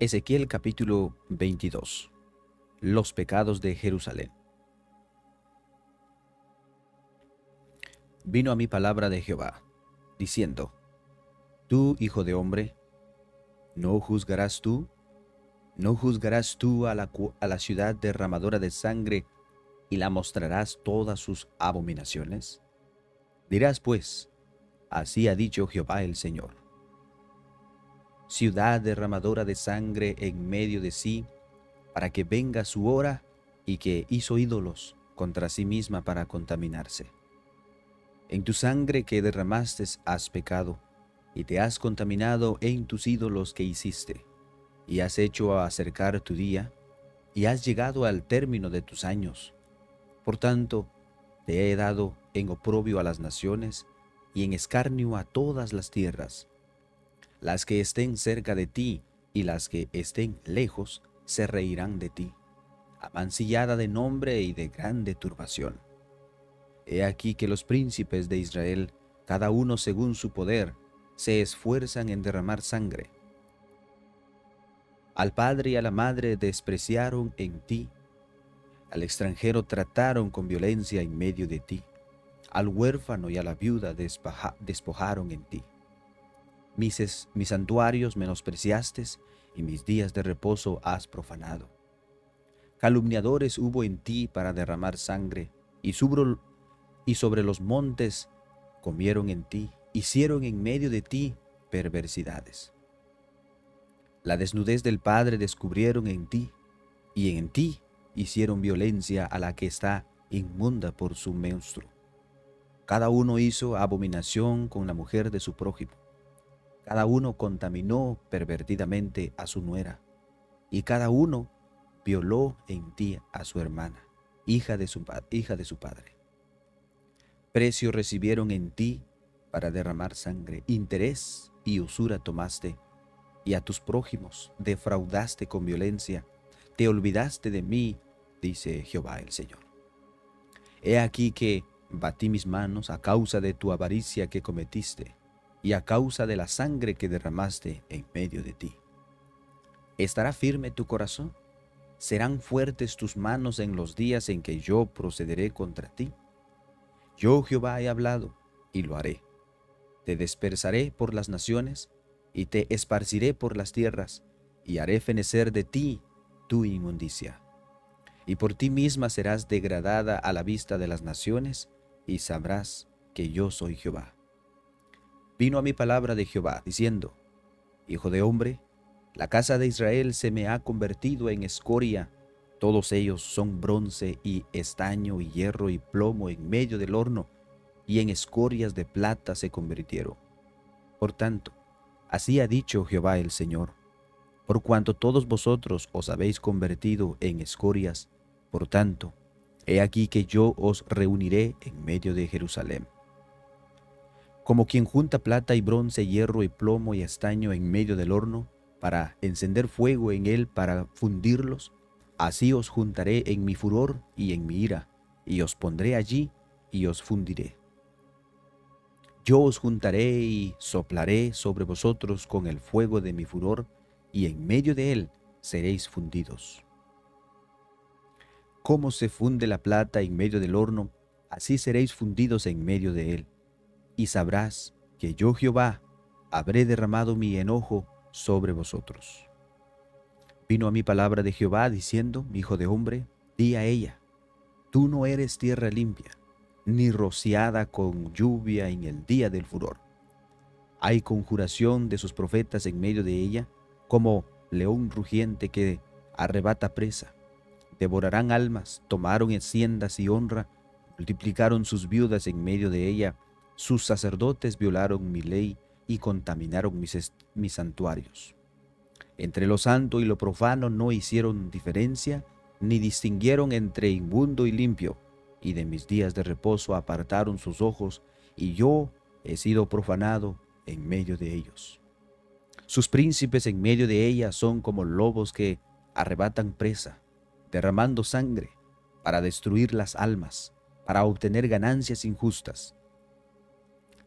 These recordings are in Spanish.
Ezequiel capítulo 22 Los pecados de Jerusalén Vino a mí palabra de Jehová, diciendo, Tú, hijo de hombre, ¿no juzgarás tú? ¿No juzgarás tú a la, a la ciudad derramadora de sangre y la mostrarás todas sus abominaciones? Dirás pues, así ha dicho Jehová el Señor ciudad derramadora de sangre en medio de sí, para que venga su hora y que hizo ídolos contra sí misma para contaminarse. En tu sangre que derramaste has pecado, y te has contaminado en tus ídolos que hiciste, y has hecho acercar tu día, y has llegado al término de tus años. Por tanto, te he dado en oprobio a las naciones, y en escarnio a todas las tierras, las que estén cerca de ti y las que estén lejos se reirán de ti, amancillada de nombre y de grande turbación. He aquí que los príncipes de Israel, cada uno según su poder, se esfuerzan en derramar sangre. Al padre y a la madre despreciaron en ti, al extranjero trataron con violencia en medio de ti, al huérfano y a la viuda despojaron en ti mis, santuarios menospreciaste y mis días de reposo has profanado. Calumniadores hubo en ti para derramar sangre, y sobre, los montes comieron en ti, hicieron en medio de ti perversidades. La desnudez del Padre descubrieron en ti, y en ti hicieron violencia a la que está inmunda por su menstruo. Cada uno hizo abominación con la mujer de su prójimo cada uno contaminó pervertidamente a su nuera, y cada uno violó en ti a su hermana, hija de su, hija de su padre. Precio recibieron en ti para derramar sangre, interés y usura tomaste, y a tus prójimos defraudaste con violencia, te olvidaste de mí, dice Jehová el Señor. He aquí que batí mis manos a causa de tu avaricia que cometiste, y a causa de la sangre que derramaste en medio de ti. ¿Estará firme tu corazón? ¿Serán fuertes tus manos en los días en que yo procederé contra ti? Yo Jehová he hablado y lo haré. Te dispersaré por las naciones y te esparciré por las tierras y haré fenecer de ti tu inmundicia. Y por ti misma serás degradada a la vista de las naciones y sabrás que yo soy Jehová vino a mi palabra de Jehová, diciendo, Hijo de hombre, la casa de Israel se me ha convertido en escoria, todos ellos son bronce y estaño y hierro y plomo en medio del horno, y en escorias de plata se convirtieron. Por tanto, así ha dicho Jehová el Señor, por cuanto todos vosotros os habéis convertido en escorias, por tanto, he aquí que yo os reuniré en medio de Jerusalén como quien junta plata y bronce, hierro y plomo y estaño en medio del horno, para encender fuego en él para fundirlos, así os juntaré en mi furor y en mi ira, y os pondré allí y os fundiré. Yo os juntaré y soplaré sobre vosotros con el fuego de mi furor, y en medio de él seréis fundidos. Como se funde la plata en medio del horno, así seréis fundidos en medio de él y sabrás que yo Jehová habré derramado mi enojo sobre vosotros. Vino a mi palabra de Jehová diciendo, Hijo de hombre, di a ella, tú no eres tierra limpia, ni rociada con lluvia en el día del furor. Hay conjuración de sus profetas en medio de ella, como león rugiente que arrebata presa. Devorarán almas, tomaron haciendas y honra, multiplicaron sus viudas en medio de ella, sus sacerdotes violaron mi ley y contaminaron mis, mis santuarios. Entre lo santo y lo profano no hicieron diferencia, ni distinguieron entre inmundo y limpio, y de mis días de reposo apartaron sus ojos, y yo he sido profanado en medio de ellos. Sus príncipes en medio de ella son como lobos que arrebatan presa, derramando sangre para destruir las almas, para obtener ganancias injustas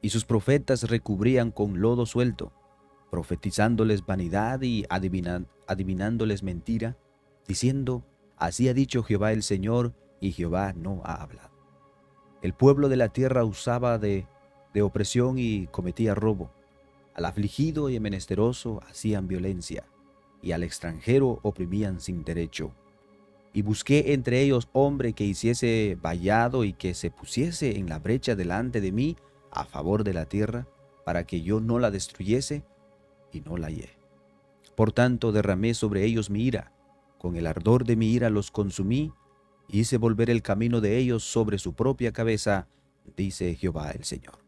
y sus profetas recubrían con lodo suelto, profetizándoles vanidad y adivinándoles mentira, diciendo, Así ha dicho Jehová el Señor, y Jehová no ha hablado. El pueblo de la tierra usaba de, de opresión y cometía robo. Al afligido y menesteroso hacían violencia, y al extranjero oprimían sin derecho. Y busqué entre ellos hombre que hiciese vallado y que se pusiese en la brecha delante de mí a favor de la tierra, para que yo no la destruyese, y no la hallé. Por tanto derramé sobre ellos mi ira, con el ardor de mi ira los consumí, hice volver el camino de ellos sobre su propia cabeza, dice Jehová el Señor.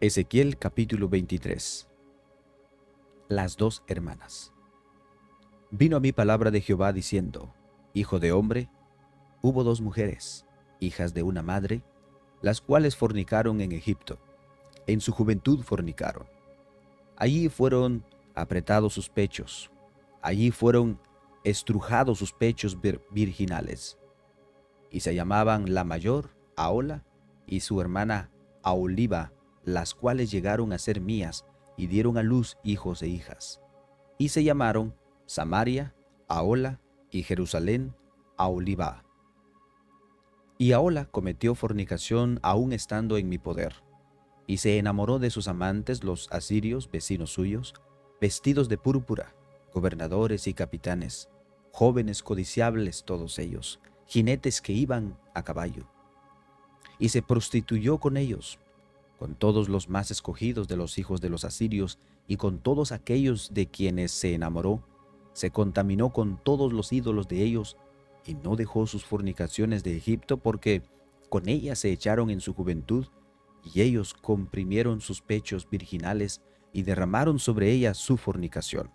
Ezequiel capítulo 23 Las dos hermanas Vino a mí palabra de Jehová diciendo, Hijo de hombre, hubo dos mujeres, hijas de una madre, las cuales fornicaron en Egipto. En su juventud fornicaron. Allí fueron apretados sus pechos, allí fueron estrujados sus pechos virginales. Y se llamaban la mayor, Aola, y su hermana Aoliva, las cuales llegaron a ser mías y dieron a luz hijos e hijas. Y se llamaron Samaria, Aola y Jerusalén, Aoliva. Y Aola cometió fornicación aún estando en mi poder, y se enamoró de sus amantes los asirios, vecinos suyos, vestidos de púrpura, gobernadores y capitanes, jóvenes codiciables todos ellos, jinetes que iban a caballo. Y se prostituyó con ellos, con todos los más escogidos de los hijos de los asirios y con todos aquellos de quienes se enamoró, se contaminó con todos los ídolos de ellos y no dejó sus fornicaciones de Egipto porque con ellas se echaron en su juventud y ellos comprimieron sus pechos virginales y derramaron sobre ella su fornicación.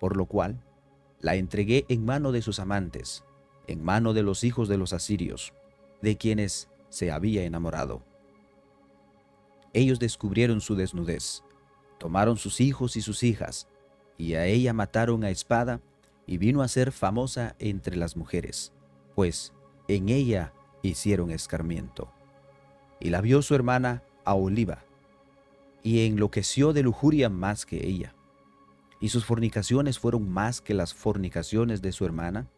Por lo cual la entregué en mano de sus amantes, en mano de los hijos de los asirios, de quienes se había enamorado ellos descubrieron su desnudez, tomaron sus hijos y sus hijas, y a ella mataron a espada, y vino a ser famosa entre las mujeres, pues en ella hicieron escarmiento. Y la vio su hermana a Oliva, y enloqueció de lujuria más que ella. Y sus fornicaciones fueron más que las fornicaciones de su hermana.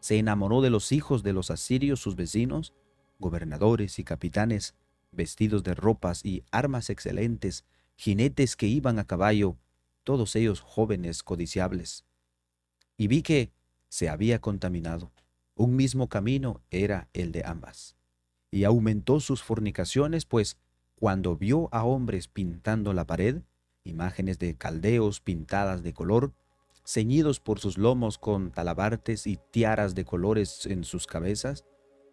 Se enamoró de los hijos de los asirios, sus vecinos, gobernadores y capitanes, vestidos de ropas y armas excelentes, jinetes que iban a caballo, todos ellos jóvenes codiciables. Y vi que se había contaminado. Un mismo camino era el de ambas. Y aumentó sus fornicaciones, pues cuando vio a hombres pintando la pared, imágenes de caldeos pintadas de color, ceñidos por sus lomos con talabartes y tiaras de colores en sus cabezas,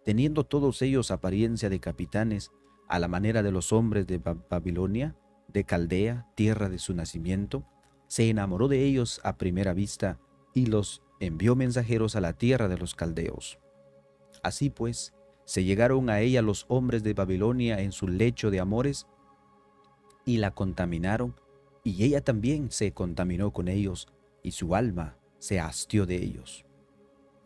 teniendo todos ellos apariencia de capitanes, a la manera de los hombres de Babilonia, de Caldea, tierra de su nacimiento, se enamoró de ellos a primera vista y los envió mensajeros a la tierra de los caldeos. Así pues, se llegaron a ella los hombres de Babilonia en su lecho de amores y la contaminaron, y ella también se contaminó con ellos, y su alma se hastió de ellos.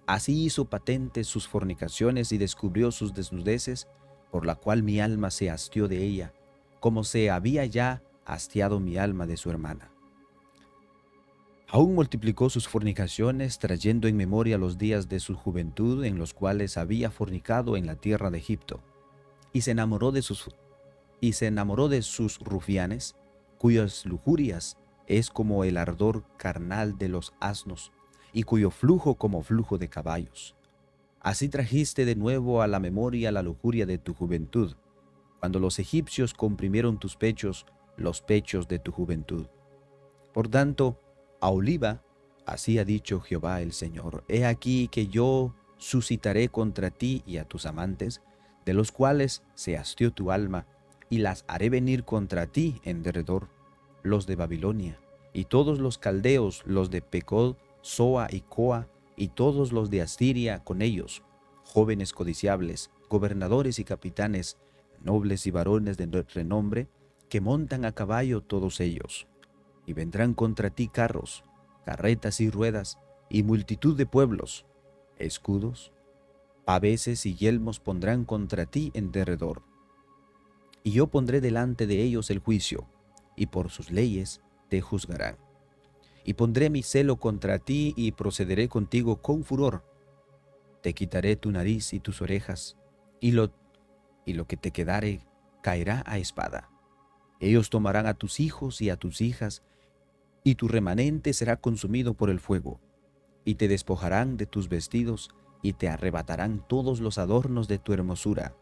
Así hizo patentes sus fornicaciones y descubrió sus desnudeces, por la cual mi alma se hastió de ella, como se había ya hastiado mi alma de su hermana. Aún multiplicó sus fornicaciones, trayendo en memoria los días de su juventud en los cuales había fornicado en la tierra de Egipto, y se enamoró de sus y se enamoró de sus rufianes, cuyas lujurias es como el ardor carnal de los asnos, y cuyo flujo como flujo de caballos Así trajiste de nuevo a la memoria la lujuria de tu juventud, cuando los egipcios comprimieron tus pechos, los pechos de tu juventud. Por tanto, a Oliva, así ha dicho Jehová el Señor, he aquí que yo suscitaré contra ti y a tus amantes, de los cuales se hastió tu alma, y las haré venir contra ti en derredor, los de Babilonia, y todos los caldeos, los de Pecod, Soa y Coa, y todos los de Asiria con ellos, jóvenes codiciables, gobernadores y capitanes, nobles y varones de renombre, que montan a caballo todos ellos. Y vendrán contra ti carros, carretas y ruedas, y multitud de pueblos, escudos, veces y yelmos pondrán contra ti en derredor. Y yo pondré delante de ellos el juicio, y por sus leyes te juzgarán. Y pondré mi celo contra ti y procederé contigo con furor. Te quitaré tu nariz y tus orejas, y lo, y lo que te quedare caerá a espada. Ellos tomarán a tus hijos y a tus hijas, y tu remanente será consumido por el fuego, y te despojarán de tus vestidos, y te arrebatarán todos los adornos de tu hermosura,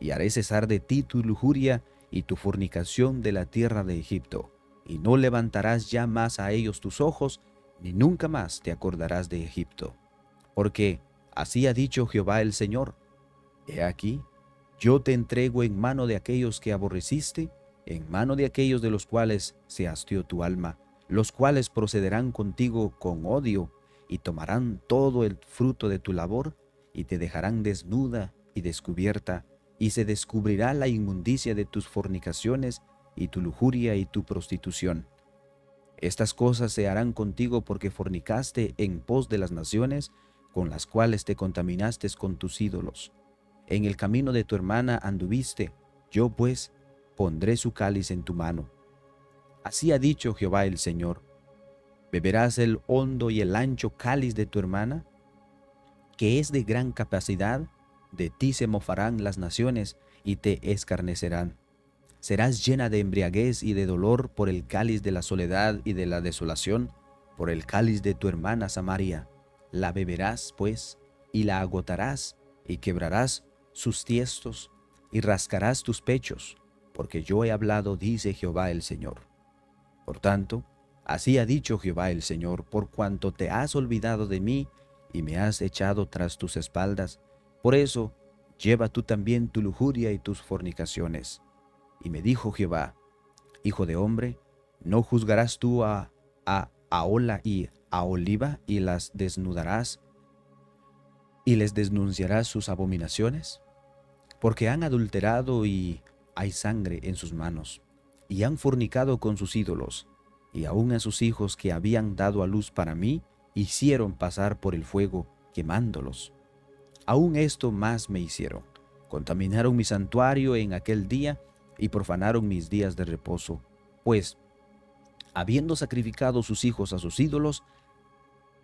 y haré cesar de ti tu lujuria y tu fornicación de la tierra de Egipto, y no levantarás ya más a ellos tus ojos, ni nunca más te acordarás de Egipto. Porque así ha dicho Jehová el Señor, He aquí, yo te entrego en mano de aquellos que aborreciste, en mano de aquellos de los cuales se hastió tu alma, los cuales procederán contigo con odio y tomarán todo el fruto de tu labor y te dejarán desnuda y descubierta, y se descubrirá la inmundicia de tus fornicaciones y tu lujuria y tu prostitución. Estas cosas se harán contigo porque fornicaste en pos de las naciones con las cuales te contaminaste con tus ídolos. En el camino de tu hermana anduviste, yo pues pondré su cáliz en tu mano. Así ha dicho Jehová el Señor. ¿Beberás el hondo y el ancho cáliz de tu hermana? Que es de gran capacidad, de ti se mofarán las naciones y te escarnecerán. Serás llena de embriaguez y de dolor por el cáliz de la soledad y de la desolación, por el cáliz de tu hermana Samaria. La beberás, pues, y la agotarás, y quebrarás sus tiestos, y rascarás tus pechos, porque yo he hablado, dice Jehová el Señor. Por tanto, así ha dicho Jehová el Señor, por cuanto te has olvidado de mí y me has echado tras tus espaldas, por eso lleva tú también tu lujuria y tus fornicaciones. Y me dijo Jehová, Hijo de hombre, ¿no juzgarás tú a, Aola y a Oliva y las desnudarás y les denunciarás sus abominaciones? Porque han adulterado y hay sangre en sus manos, y han fornicado con sus ídolos, y aun a sus hijos que habían dado a luz para mí, hicieron pasar por el fuego, quemándolos. Aún esto más me hicieron. Contaminaron mi santuario en aquel día y profanaron mis días de reposo, pues, habiendo sacrificado sus hijos a sus ídolos,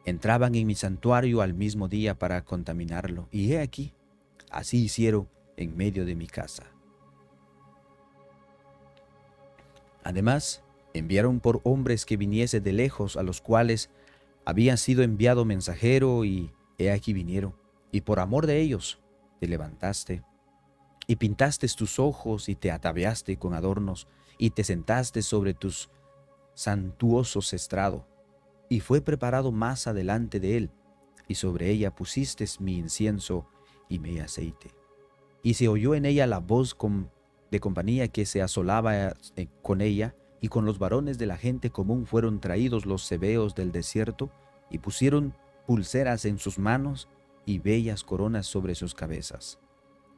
entraban en mi santuario al mismo día para contaminarlo. Y he aquí, así hicieron en medio de mi casa. Además, enviaron por hombres que viniese de lejos, a los cuales había sido enviado mensajero, y he aquí vinieron. Y por amor de ellos te levantaste y pintaste tus ojos y te ataviaste con adornos y te sentaste sobre tus santuosos estrado. Y fue preparado más adelante de él, y sobre ella pusiste mi incienso y mi aceite. Y se oyó en ella la voz de compañía que se asolaba eh, con ella, y con los varones de la gente común fueron traídos los cebeos del desierto, y pusieron pulseras en sus manos y bellas coronas sobre sus cabezas.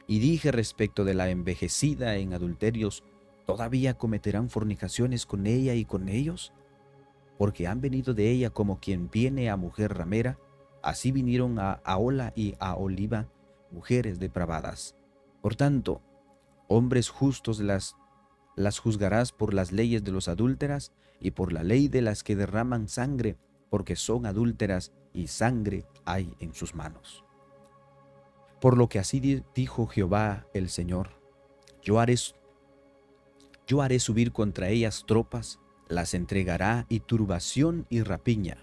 Y dije respecto de la envejecida en adulterios, ¿todavía cometerán fornicaciones con ella y con ellos? Porque han venido de ella como quien viene a mujer ramera, así vinieron a Aola y a Oliva, mujeres depravadas. Por tanto, hombres justos las, las juzgarás por las leyes de los adúlteras y por la ley de las que derraman sangre, porque son adúlteras y sangre hay en sus manos. Por lo que así dijo Jehová el Señor, yo haré, yo haré subir contra ellas tropas, las entregará y turbación y rapiña,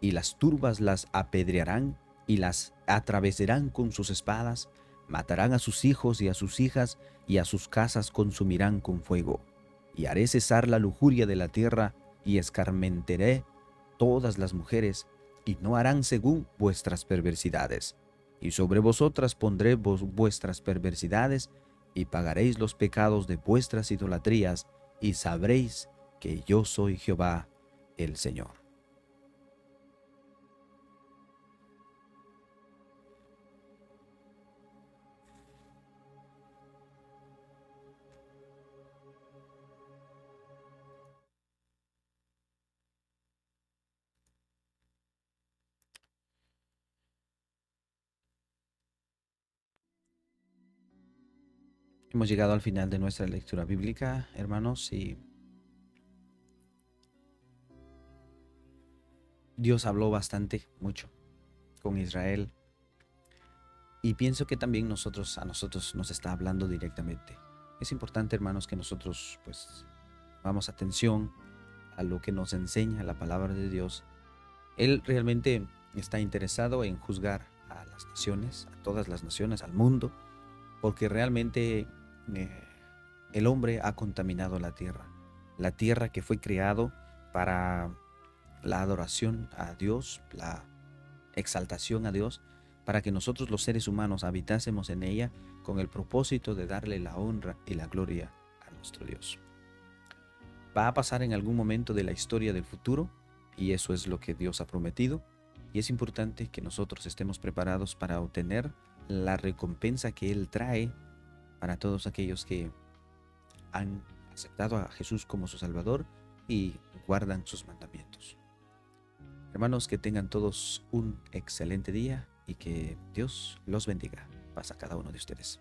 y las turbas las apedrearán y las atravesarán con sus espadas, matarán a sus hijos y a sus hijas, y a sus casas consumirán con fuego. Y haré cesar la lujuria de la tierra, y escarmenteré todas las mujeres, y no harán según vuestras perversidades. Y sobre vosotras pondré vuestras perversidades, y pagaréis los pecados de vuestras idolatrías, y sabréis que yo soy Jehová el Señor. Hemos llegado al final de nuestra lectura bíblica, hermanos, y Dios habló bastante, mucho, con Israel. Y pienso que también nosotros, a nosotros nos está hablando directamente. Es importante, hermanos, que nosotros pues vamos atención a lo que nos enseña la palabra de Dios. Él realmente está interesado en juzgar a las naciones, a todas las naciones, al mundo, porque realmente eh, el hombre ha contaminado la tierra. La tierra que fue creado para la adoración a Dios, la exaltación a Dios, para que nosotros los seres humanos habitásemos en ella con el propósito de darle la honra y la gloria a nuestro Dios. Va a pasar en algún momento de la historia del futuro y eso es lo que Dios ha prometido y es importante que nosotros estemos preparados para obtener la recompensa que Él trae para todos aquellos que han aceptado a Jesús como su Salvador y guardan sus mandamientos. Hermanos, que tengan todos un excelente día y que Dios los bendiga. Pasa cada uno de ustedes.